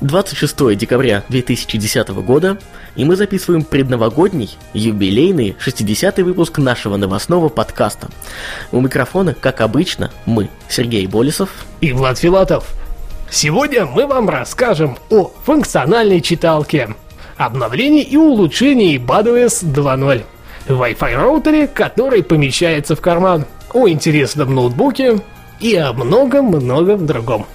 26 декабря 2010 года, и мы записываем предновогодний, юбилейный 60-й выпуск нашего новостного подкаста. У микрофона, как обычно, мы, Сергей Болесов и Влад Филатов. Сегодня мы вам расскажем о функциональной читалке, обновлении и улучшении BadOS 2.0, Wi-Fi роутере, который помещается в карман, о интересном ноутбуке и о многом-многом другом.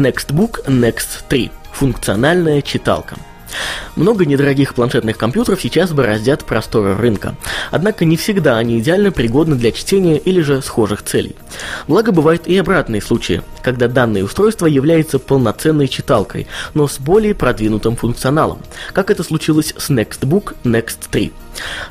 Nextbook Next 3. Функциональная читалка. Много недорогих планшетных компьютеров сейчас бороздят просторы рынка. Однако не всегда они идеально пригодны для чтения или же схожих целей. Благо бывают и обратные случаи, когда данное устройство является полноценной читалкой, но с более продвинутым функционалом, как это случилось с Nextbook Next 3.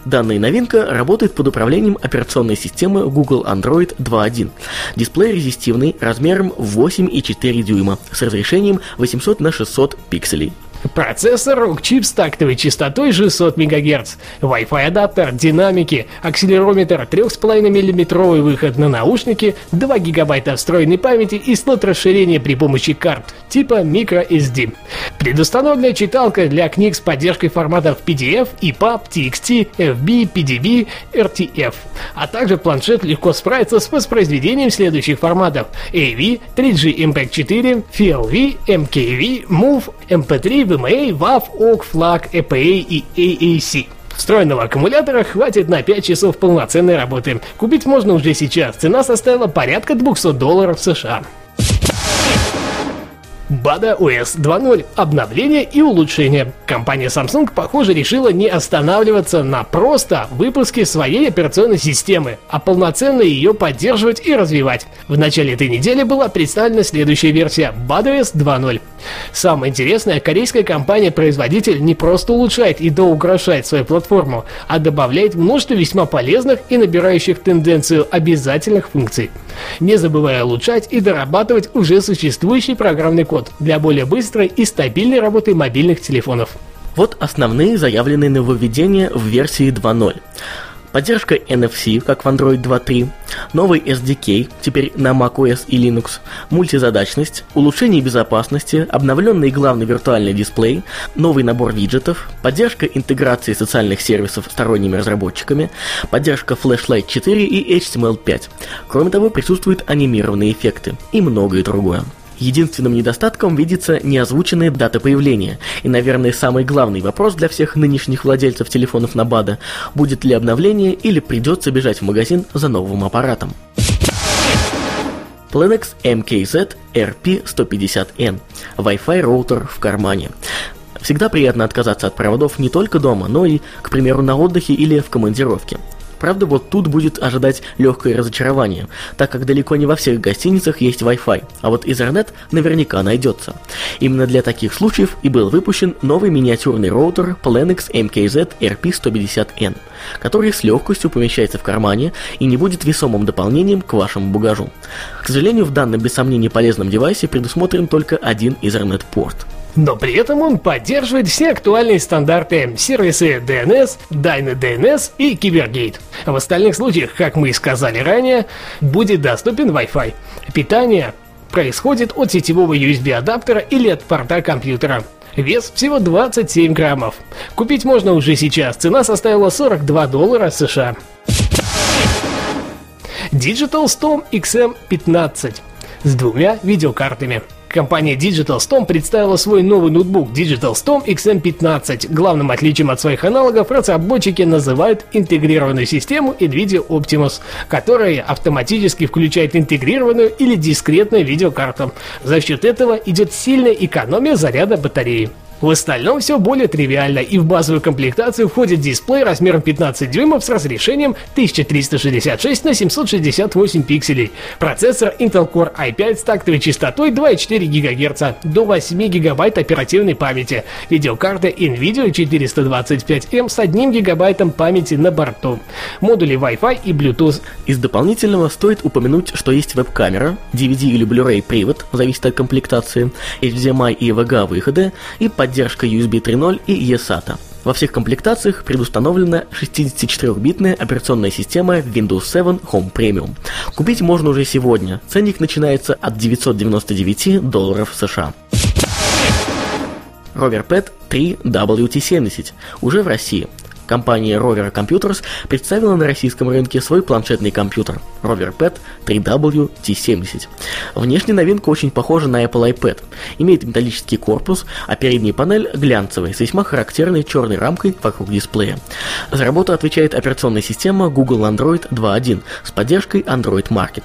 Данная новинка работает под управлением операционной системы Google Android 2.1. Дисплей резистивный размером 8,4 дюйма с разрешением 800 на 600 пикселей. Процессор ROG-чип с тактовой частотой 600 МГц, Wi-Fi адаптер, динамики, акселерометр, 3,5 мм выход на наушники, 2 ГБ встроенной памяти и слот расширения при помощи карт типа microSD. Предустановленная читалка для книг с поддержкой форматов PDF, EPUB, TXT, FB, PDB, RTF, а также планшет легко справится с воспроизведением следующих форматов. AV, 3G MPEG-4, FLV, MKV, MOV, MP3, VMA, WAV, OGG, FLAC, EPA и AAC. Встроенного аккумулятора хватит на 5 часов полноценной работы. Купить можно уже сейчас. Цена составила порядка 200 долларов США. Bada OS 2.0. Обновление и улучшение. Компания Samsung, похоже, решила не останавливаться на просто выпуске своей операционной системы, а полноценно ее поддерживать и развивать. В начале этой недели была представлена следующая версия Bada OS 2.0. Самое интересное, корейская компания-производитель не просто улучшает и доукрашает свою платформу, а добавляет множество весьма полезных и набирающих тенденцию обязательных функций. Не забывая улучшать и дорабатывать уже существующий программный код для более быстрой и стабильной работы мобильных телефонов. Вот основные заявленные нововведения в версии 2.0. Поддержка NFC, как в Android 2.3, новый SDK, теперь на macOS и Linux, мультизадачность, улучшение безопасности, обновленный главный виртуальный дисплей, новый набор виджетов, поддержка интеграции социальных сервисов сторонними разработчиками, поддержка Flashlight 4 и HTML5. Кроме того, присутствуют анимированные эффекты и многое другое. Единственным недостатком видится неозвученная дата появления. И, наверное, самый главный вопрос для всех нынешних владельцев телефонов на БАДа – будет ли обновление или придется бежать в магазин за новым аппаратом. Planex MKZ RP150N. Wi-Fi роутер в кармане. Всегда приятно отказаться от проводов не только дома, но и, к примеру, на отдыхе или в командировке. Правда, вот тут будет ожидать легкое разочарование, так как далеко не во всех гостиницах есть Wi-Fi, а вот Ethernet наверняка найдется. Именно для таких случаев и был выпущен новый миниатюрный роутер Planix MKZ RP150N, который с легкостью помещается в кармане и не будет весомым дополнением к вашему багажу. К сожалению, в данном без сомнений полезном девайсе предусмотрен только один Ethernet-порт. Но при этом он поддерживает все актуальные стандарты, сервисы DNS, DynaDNS и Cybergate. В остальных случаях, как мы и сказали ранее, будет доступен Wi-Fi. Питание происходит от сетевого USB адаптера или от порта компьютера. Вес всего 27 граммов. Купить можно уже сейчас, цена составила 42 доллара США. Digital Storm XM15 с двумя видеокартами. Компания Digital Storm представила свой новый ноутбук Digital Storm XM15. Главным отличием от своих аналогов разработчики называют интегрированную систему NVIDIA Optimus, которая автоматически включает интегрированную или дискретную видеокарту. За счет этого идет сильная экономия заряда батареи. В остальном все более тривиально, и в базовую комплектацию входит дисплей размером 15 дюймов с разрешением 1366 на 768 пикселей, процессор Intel Core i5 с тактовой частотой 2,4 ГГц, до 8 ГБ оперативной памяти, видеокарта NVIDIA 425M с 1 ГБ памяти на борту, модули Wi-Fi и Bluetooth. Из дополнительного стоит упомянуть, что есть веб-камера, DVD или Blu-ray привод, зависит от комплектации, HDMI и VGA выходы и поддержка USB 3.0 и eSATA. Во всех комплектациях предустановлена 64-битная операционная система Windows 7 Home Premium. Купить можно уже сегодня. Ценник начинается от 999 долларов США. Rover Pad 3 WT70 уже в России. Компания Rover Computers представила на российском рынке свой планшетный компьютер Rover Pad 3W T70. Внешне новинка очень похожа на Apple iPad. Имеет металлический корпус, а передняя панель глянцевая, с весьма характерной черной рамкой вокруг дисплея. За работу отвечает операционная система Google Android 2.1 с поддержкой Android Market.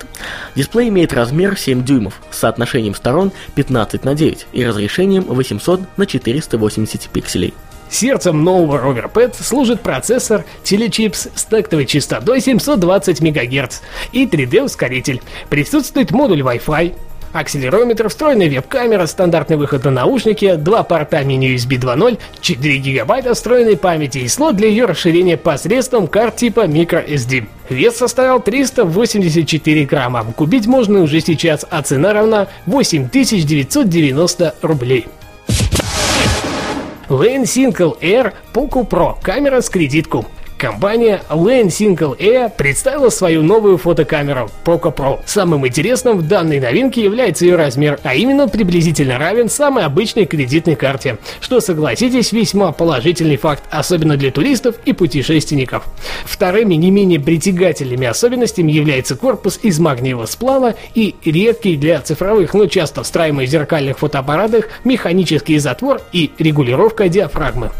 Дисплей имеет размер 7 дюймов с соотношением сторон 15 на 9 и разрешением 800 на 480 пикселей. Сердцем нового Rover Pad служит процессор Telechips с тактовой частотой 720 МГц и 3D-ускоритель. Присутствует модуль Wi-Fi, акселерометр, встроенная веб-камера, стандартный выход на наушники, два порта мини-USB 2.0, 4 гигабайта встроенной памяти и слот для ее расширения посредством карт типа microSD. Вес составил 384 грамма. Купить можно уже сейчас, а цена равна 8990 рублей. Single Air Poco Pro. Камера с кредитку. Компания Lane Single Air представила свою новую фотокамеру Poco Pro. Самым интересным в данной новинке является ее размер, а именно приблизительно равен самой обычной кредитной карте, что, согласитесь, весьма положительный факт, особенно для туристов и путешественников. Вторыми не менее притягательными особенностями является корпус из магниевого сплава и редкий для цифровых, но часто встраиваемый в зеркальных фотоаппаратах механический затвор и регулировка диафрагмы.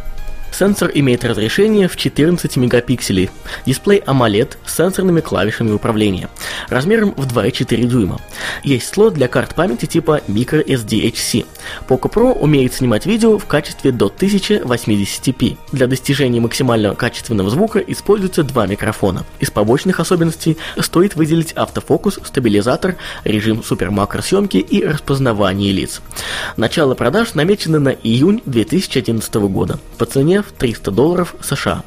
Сенсор имеет разрешение в 14 мегапикселей, дисплей AMOLED с сенсорными клавишами управления, размером в 2,4 дюйма. Есть слот для карт памяти типа microSD-HC. Poco Pro умеет снимать видео в качестве до 1080p. Для достижения максимального качественного звука используются два микрофона. Из побочных особенностей стоит выделить автофокус, стабилизатор, режим супермакросъемки и распознавание лиц. Начало продаж намечено на июнь 2011 года. По цене в 300 долларов США.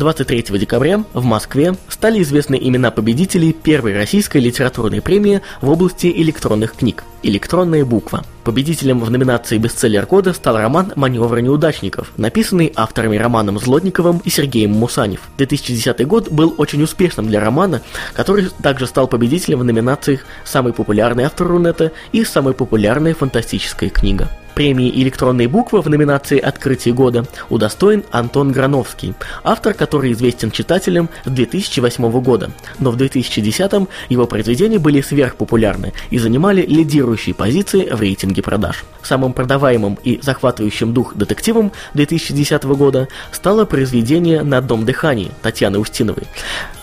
23 декабря в Москве стали известны имена победителей первой российской литературной премии в области электронных книг «Электронная буква». Победителем в номинации «Бестселлер года» стал роман «Маневры неудачников», написанный авторами Романом Злотниковым и Сергеем Мусанев. 2010 год был очень успешным для романа, который также стал победителем в номинациях «Самый популярный автор Рунета» и «Самая популярная фантастическая книга». Премии «Электронные буквы» в номинации «Открытие года» удостоен Антон Грановский, автор, который известен читателям с 2008 года, но в 2010 его произведения были сверхпопулярны и занимали лидирующие позиции в рейтинге продаж. Самым продаваемым и захватывающим дух детективом 2010 года стало произведение «На одном дыхании» Татьяны Устиновой.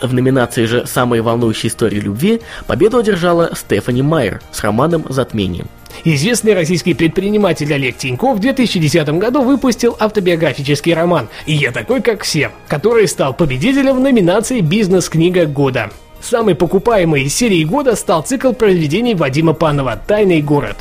В номинации же «Самые волнующие истории любви» победу одержала Стефани Майер с романом «Затмение». Известный российский предприниматель Олег Тиньков в 2010 году выпустил автобиографический роман «Я такой, как все», который стал победителем в номинации «Бизнес-книга года». Самой покупаемой из серии года стал цикл произведений Вадима Панова «Тайный город».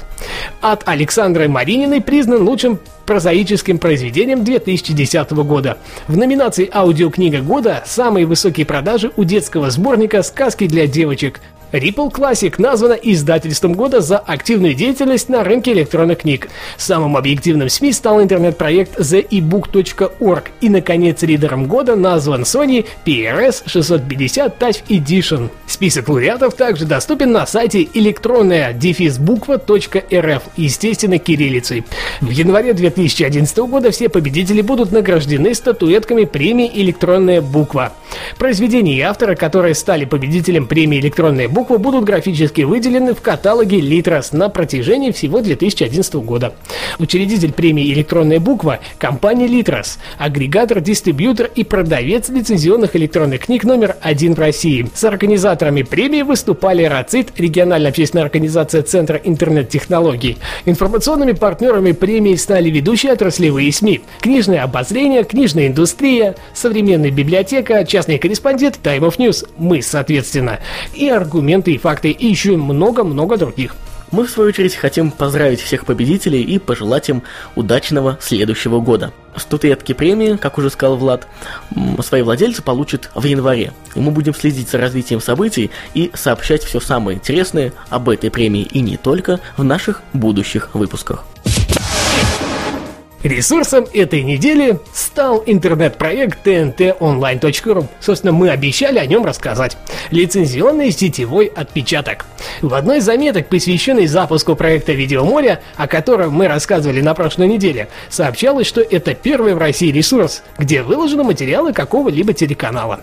От Александры Марининой признан лучшим прозаическим произведением 2010 года. В номинации «Аудиокнига года» самые высокие продажи у детского сборника «Сказки для девочек» Ripple Classic названа издательством года за активную деятельность на рынке электронных книг. Самым объективным СМИ стал интернет-проект theebook.org и, наконец, ридером года назван Sony PRS 650 Touch Edition. Список лауреатов также доступен на сайте электронная дефисбуква.рф, естественно, кириллицей. В январе 2011 года все победители будут награждены статуэтками премии «Электронная буква». Произведения и авторы, которые стали победителем премии «Электронная буква», буквы будут графически выделены в каталоге Литрос на протяжении всего 2011 года. Учредитель премии «Электронная буква» – компания Литрос, агрегатор, дистрибьютор и продавец лицензионных электронных книг номер один в России. С организаторами премии выступали РАЦИТ, региональная общественная организация Центра интернет-технологий. Информационными партнерами премии стали ведущие отраслевые СМИ, книжное обозрение, книжная индустрия, современная библиотека, частный корреспондент, Time of News, мы, соответственно, и аргументы и факты, и еще много-много других. Мы, в свою очередь, хотим поздравить всех победителей и пожелать им удачного следующего года. Статуэтки премии, как уже сказал Влад, свои владельцы получат в январе. И мы будем следить за развитием событий и сообщать все самое интересное об этой премии и не только в наших будущих выпусках. Ресурсом этой недели стал интернет-проект tntonline.ru. Собственно, мы обещали о нем рассказать. Лицензионный сетевой отпечаток. В одной из заметок, посвященной запуску проекта «Видеоморя», о котором мы рассказывали на прошлой неделе, сообщалось, что это первый в России ресурс, где выложены материалы какого-либо телеканала.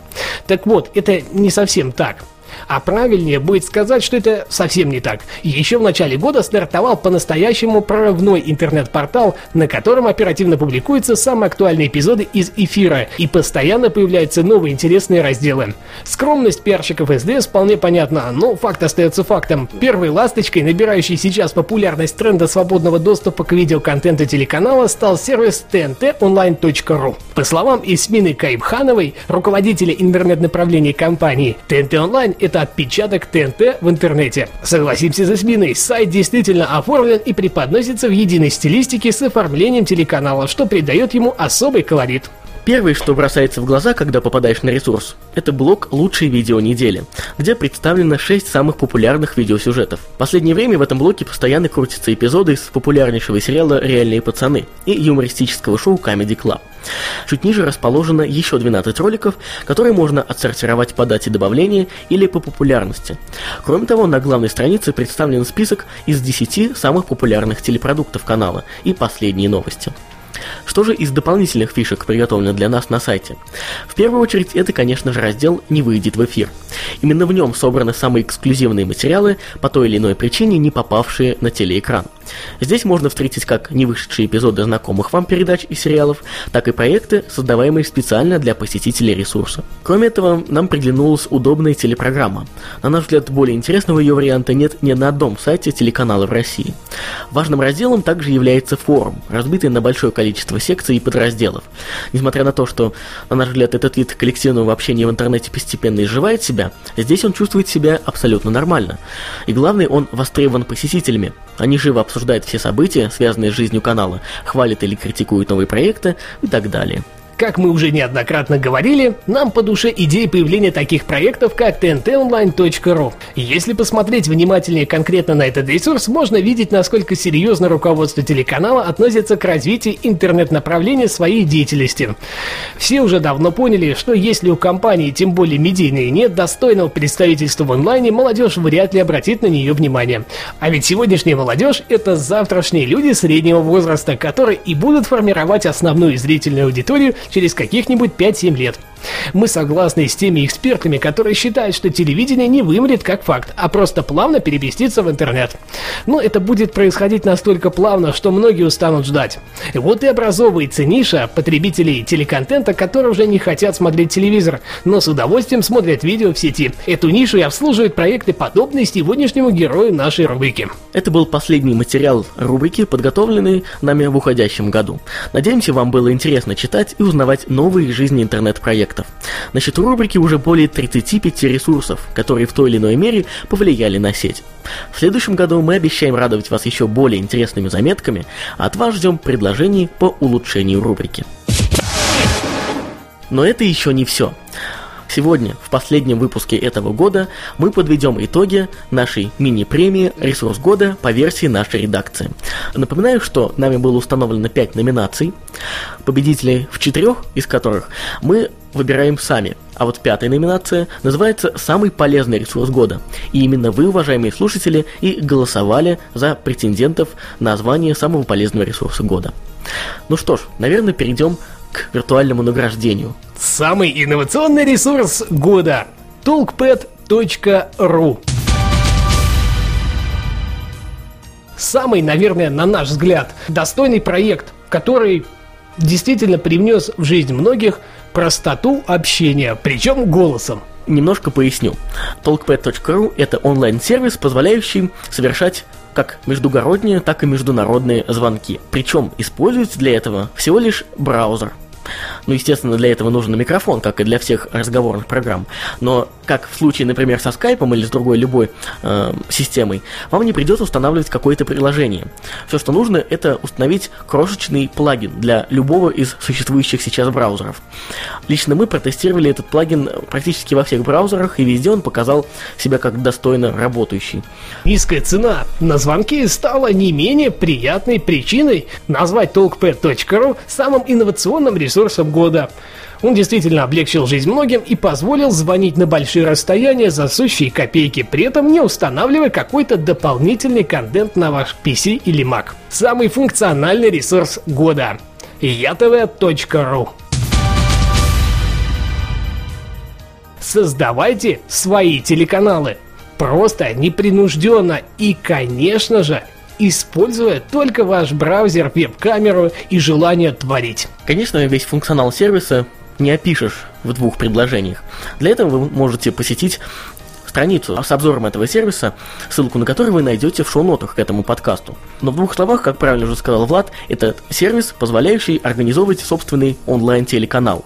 Так вот, это не совсем так. А правильнее будет сказать, что это совсем не так. Еще в начале года стартовал по-настоящему прорывной интернет-портал, на котором оперативно публикуются самые актуальные эпизоды из эфира, и постоянно появляются новые интересные разделы. Скромность пиарщиков СДС вполне понятна, но факт остается фактом. Первой ласточкой, набирающей сейчас популярность тренда свободного доступа к видеоконтенту телеканала, стал сервис tntonline.ru. По словам Исмины Кайбхановой, руководителя интернет-направления компании, TNT Online это отпечаток ТНТ в интернете. Согласимся за Сминой, сайт действительно оформлен и преподносится в единой стилистике с оформлением телеканала, что придает ему особый колорит. Первое, что бросается в глаза, когда попадаешь на ресурс, это блог «Лучшие видео недели», где представлено 6 самых популярных видеосюжетов. В последнее время в этом блоке постоянно крутятся эпизоды из популярнейшего сериала «Реальные пацаны» и юмористического шоу Comedy Club. Чуть ниже расположено еще 12 роликов, которые можно отсортировать по дате добавления или по популярности. Кроме того, на главной странице представлен список из 10 самых популярных телепродуктов канала и последние новости. Что же из дополнительных фишек приготовлено для нас на сайте? В первую очередь, это, конечно же, раздел «Не выйдет в эфир». Именно в нем собраны самые эксклюзивные материалы, по той или иной причине не попавшие на телеэкран. Здесь можно встретить как не эпизоды знакомых вам передач и сериалов, так и проекты, создаваемые специально для посетителей ресурса. Кроме этого, нам приглянулась удобная телепрограмма. На наш взгляд, более интересного ее варианта нет ни на одном сайте телеканала в России. Важным разделом также является форум, разбитый на большое количество секций и подразделов. Несмотря на то, что, на наш взгляд, этот вид коллективного общения в интернете постепенно изживает себя, здесь он чувствует себя абсолютно нормально. И главное, он востребован посетителями. Они живо обсуждают все события, связанные с жизнью канала, хвалят или критикуют новые проекты и так далее. Как мы уже неоднократно говорили, нам по душе идея появления таких проектов, как tntonline.ru. Если посмотреть внимательнее конкретно на этот ресурс, можно видеть, насколько серьезно руководство телеканала относится к развитию интернет-направления своей деятельности. Все уже давно поняли, что если у компании, тем более медийной, нет достойного представительства в онлайне, молодежь вряд ли обратит на нее внимание. А ведь сегодняшняя молодежь – это завтрашние люди среднего возраста, которые и будут формировать основную зрительную аудиторию через каких-нибудь 5-7 лет. Мы согласны с теми экспертами, которые считают, что телевидение не вымрет как факт, а просто плавно переместится в интернет. Но это будет происходить настолько плавно, что многие устанут ждать. Вот и образовывается ниша потребителей телеконтента, которые уже не хотят смотреть телевизор, но с удовольствием смотрят видео в сети. Эту нишу и обслуживают проекты, подобные сегодняшнему герою нашей рубрики. Это был последний материал рубрики, подготовленный нами в уходящем году. Надеемся, вам было интересно читать и узнавать новые жизни интернет-проекты проектов. На счету рубрики уже более 35 ресурсов, которые в той или иной мере повлияли на сеть. В следующем году мы обещаем радовать вас еще более интересными заметками, а от вас ждем предложений по улучшению рубрики. Но это еще не все. Сегодня, в последнем выпуске этого года, мы подведем итоги нашей мини-премии «Ресурс года» по версии нашей редакции. Напоминаю, что нами было установлено 5 номинаций, победителей в четырех из которых мы выбираем сами. А вот пятая номинация называется «Самый полезный ресурс года». И именно вы, уважаемые слушатели, и голосовали за претендентов на звание самого полезного ресурса года. Ну что ж, наверное, перейдем к виртуальному награждению. Самый инновационный ресурс года – talkpad.ru Самый, наверное, на наш взгляд, достойный проект, который действительно привнес в жизнь многих простоту общения, причем голосом. Немножко поясню. Talkpad.ru – это онлайн-сервис, позволяющий совершать как междугородние, так и международные звонки. Причем используется для этого всего лишь браузер – ну, естественно, для этого нужен микрофон, как и для всех разговорных программ. Но, как в случае, например, со скайпом или с другой любой э, системой, вам не придется устанавливать какое-то приложение. Все, что нужно, это установить крошечный плагин для любого из существующих сейчас браузеров. Лично мы протестировали этот плагин практически во всех браузерах, и везде он показал себя как достойно работающий. Низкая цена на звонки стала не менее приятной причиной назвать talkpad.ru самым инновационным ресурсом ресурсом года. Он действительно облегчил жизнь многим и позволил звонить на большие расстояния за сущие копейки, при этом не устанавливая какой-то дополнительный контент на ваш PC или Mac. Самый функциональный ресурс года. ятв.ру Создавайте свои телеканалы. Просто, непринужденно и, конечно же, используя только ваш браузер, веб-камеру и желание творить. Конечно, весь функционал сервиса не опишешь в двух предложениях. Для этого вы можете посетить страницу с обзором этого сервиса, ссылку на который вы найдете в шоу-нотах к этому подкасту. Но в двух словах, как правильно уже сказал Влад, это сервис, позволяющий организовывать собственный онлайн-телеканал.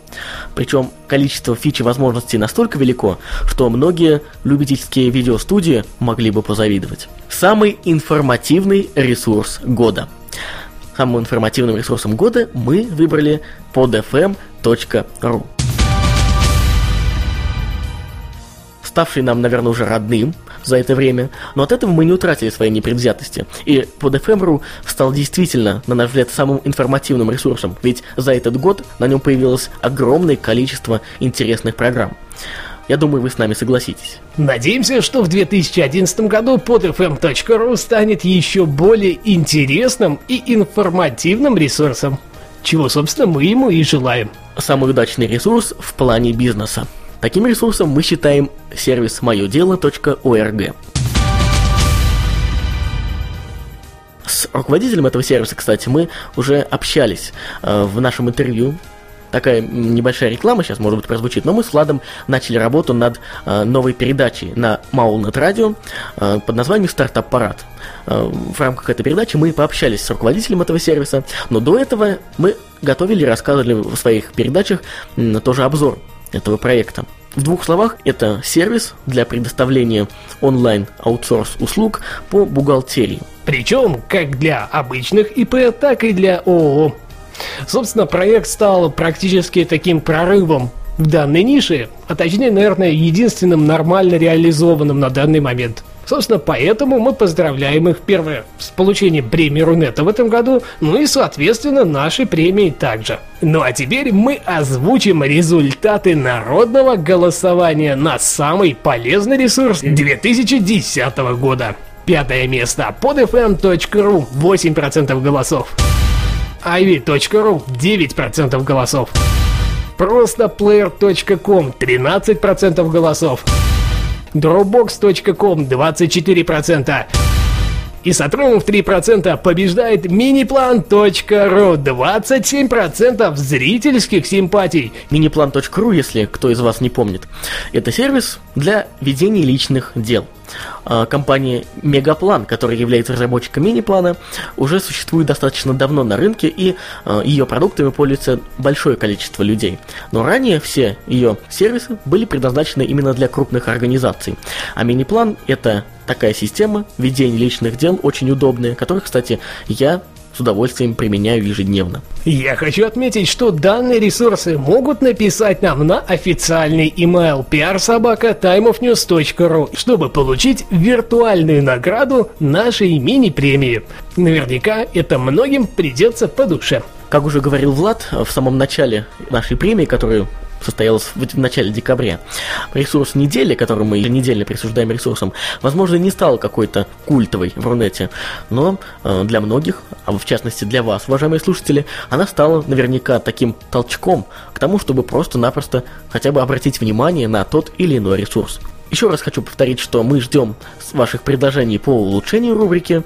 Причем количество фич и возможностей настолько велико, что многие любительские видеостудии могли бы позавидовать. Самый информативный ресурс года. Самым информативным ресурсом года мы выбрали podfm.ru ставший нам, наверное, уже родным за это время, но от этого мы не утратили своей непредвзятости. И под FM.ru стал действительно, на наш взгляд, самым информативным ресурсом, ведь за этот год на нем появилось огромное количество интересных программ. Я думаю, вы с нами согласитесь. Надеемся, что в 2011 году podfm.ru станет еще более интересным и информативным ресурсом, чего, собственно, мы ему и желаем. Самый удачный ресурс в плане бизнеса. Таким ресурсом мы считаем сервис моедело.орг. С руководителем этого сервиса, кстати, мы уже общались э, в нашем интервью. Такая небольшая реклама сейчас, может быть, прозвучит, но мы с Владом начали работу над э, новой передачей на Маулнет Радио э, под названием «Стартап-парад». Э, в рамках этой передачи мы пообщались с руководителем этого сервиса, но до этого мы готовили и рассказывали в своих передачах э, тоже обзор этого проекта. В двух словах, это сервис для предоставления онлайн-аутсорс услуг по бухгалтерии. Причем как для обычных ИП, так и для ООО. Собственно, проект стал практически таким прорывом в данной нише, а точнее, наверное, единственным нормально реализованным на данный момент – Собственно, поэтому мы поздравляем их, первое, с получением премии Рунета в этом году, ну и, соответственно, нашей премии также. Ну а теперь мы озвучим результаты народного голосования на самый полезный ресурс 2010 года. Пятое место podfm.ru 8% голосов. ivy.ru 9% голосов. Просто player.com 13% голосов. Dropbox.com 24%. И с в 3% побеждает Miniplan.ru 27% зрительских симпатий. Miniplan.ru, если кто из вас не помнит, это сервис для ведения личных дел. А, компания Мегаплан, которая является разработчиком мини-плана, уже существует достаточно давно на рынке, и а, ее продуктами пользуется большое количество людей. Но ранее все ее сервисы были предназначены именно для крупных организаций. А мини-план это такая система ведения личных дел, очень удобная, которую, кстати, я с удовольствием применяю ежедневно. Я хочу отметить, что данные ресурсы могут написать нам на официальный email prsobaka.timeofnews.ru, чтобы получить виртуальную награду нашей мини-премии. Наверняка это многим придется по душе. Как уже говорил Влад в самом начале нашей премии, которую состоялась в начале декабря. Ресурс недели, который мы еженедельно присуждаем ресурсам, возможно, не стал какой-то культовой в Рунете, но э, для многих, а в частности для вас, уважаемые слушатели, она стала наверняка таким толчком к тому, чтобы просто-напросто хотя бы обратить внимание на тот или иной ресурс. Еще раз хочу повторить, что мы ждем ваших предложений по улучшению рубрики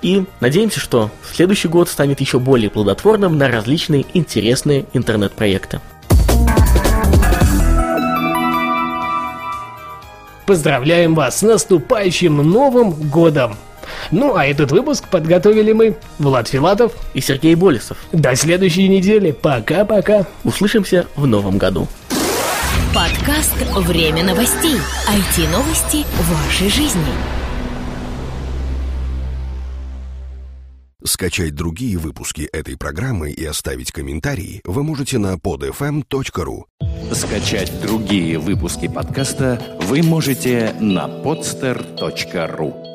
и надеемся, что следующий год станет еще более плодотворным на различные интересные интернет-проекты. Поздравляем вас с наступающим Новым Годом! Ну а этот выпуск подготовили мы, Влад Филатов и Сергей Болесов. До следующей недели. Пока-пока. Услышимся в новом году. Подкаст «Время новостей». IT-новости вашей жизни. Скачать другие выпуски этой программы и оставить комментарии вы можете на podfm.ru. Скачать другие выпуски подкаста вы можете на podster.ru.